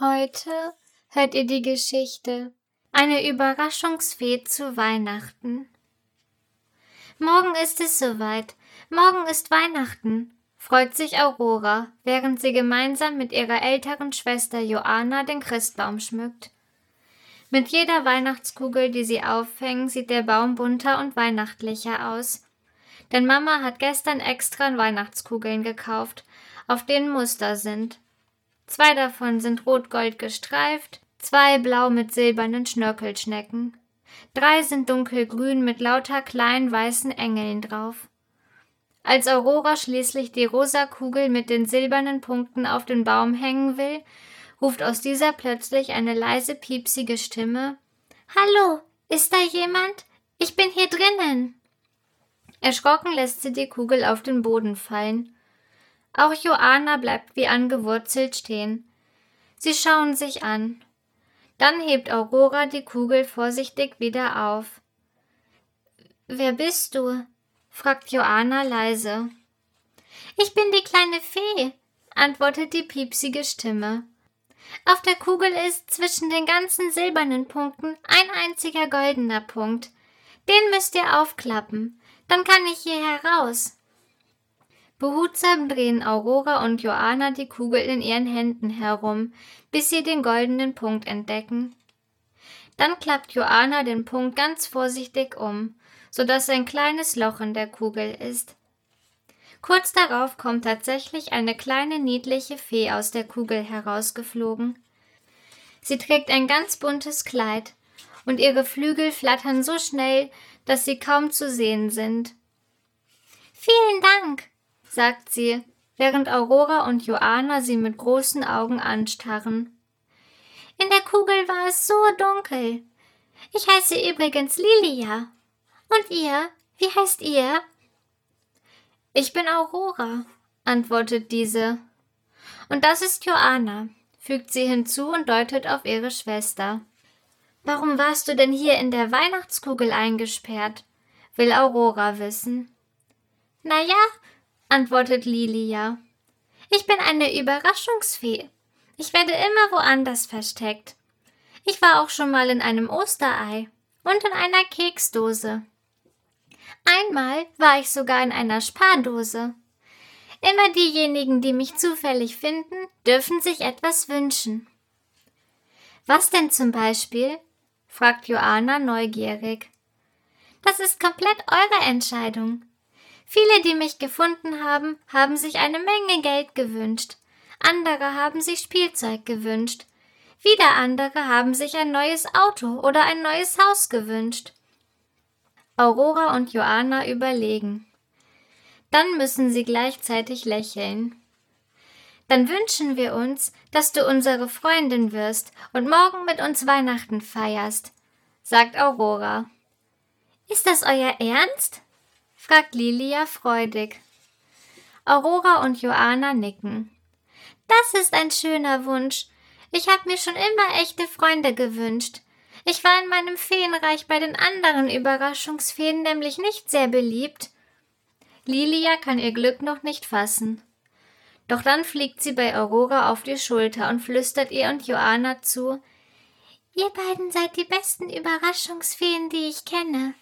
Heute hört ihr die Geschichte Eine Überraschungsfee zu Weihnachten. Morgen ist es soweit. Morgen ist Weihnachten, freut sich Aurora, während sie gemeinsam mit ihrer älteren Schwester Joanna den Christbaum schmückt. Mit jeder Weihnachtskugel, die sie aufhängen, sieht der Baum bunter und weihnachtlicher aus. Denn Mama hat gestern extra Weihnachtskugeln gekauft, auf denen Muster sind. Zwei davon sind rot-gold gestreift, zwei blau mit silbernen Schnörkelschnecken. Drei sind dunkelgrün mit lauter kleinen weißen Engeln drauf. Als Aurora schließlich die rosa Kugel mit den silbernen Punkten auf den Baum hängen will, ruft aus dieser plötzlich eine leise piepsige Stimme Hallo, ist da jemand? Ich bin hier drinnen. Erschrocken lässt sie die Kugel auf den Boden fallen. Auch Joanna bleibt wie angewurzelt stehen. Sie schauen sich an. Dann hebt Aurora die Kugel vorsichtig wieder auf. Wer bist du? fragt Joanna leise. Ich bin die kleine Fee, antwortet die piepsige Stimme. Auf der Kugel ist zwischen den ganzen silbernen Punkten ein einziger goldener Punkt. Den müsst ihr aufklappen, dann kann ich hier heraus. Behutsam drehen Aurora und Joanna die Kugel in ihren Händen herum, bis sie den goldenen Punkt entdecken. Dann klappt Joanna den Punkt ganz vorsichtig um, so dass ein kleines Loch in der Kugel ist. Kurz darauf kommt tatsächlich eine kleine niedliche Fee aus der Kugel herausgeflogen. Sie trägt ein ganz buntes Kleid, und ihre Flügel flattern so schnell, dass sie kaum zu sehen sind. Vielen Dank, sagt sie, während Aurora und Joanna sie mit großen Augen anstarren. In der Kugel war es so dunkel. Ich heiße übrigens Lilia. Und ihr? Wie heißt ihr? Ich bin Aurora, antwortet diese. Und das ist Joanna, fügt sie hinzu und deutet auf ihre Schwester. Warum warst du denn hier in der Weihnachtskugel eingesperrt? will Aurora wissen. Na ja, antwortet Lilia. Ich bin eine Überraschungsfee. Ich werde immer woanders versteckt. Ich war auch schon mal in einem Osterei und in einer Keksdose. Einmal war ich sogar in einer Spardose. Immer diejenigen, die mich zufällig finden, dürfen sich etwas wünschen. Was denn zum Beispiel? fragt Joanna neugierig. Das ist komplett eure Entscheidung. Viele, die mich gefunden haben, haben sich eine Menge Geld gewünscht. Andere haben sich Spielzeug gewünscht. Wieder andere haben sich ein neues Auto oder ein neues Haus gewünscht. Aurora und Joanna überlegen. Dann müssen sie gleichzeitig lächeln. Dann wünschen wir uns, dass du unsere Freundin wirst und morgen mit uns Weihnachten feierst, sagt Aurora. Ist das euer Ernst? Fragt Lilia freudig. Aurora und Joanna nicken. Das ist ein schöner Wunsch. Ich habe mir schon immer echte Freunde gewünscht. Ich war in meinem Feenreich bei den anderen Überraschungsfeen nämlich nicht sehr beliebt. Lilia kann ihr Glück noch nicht fassen. Doch dann fliegt sie bei Aurora auf die Schulter und flüstert ihr und Joanna zu Ihr beiden seid die besten Überraschungsfeen, die ich kenne.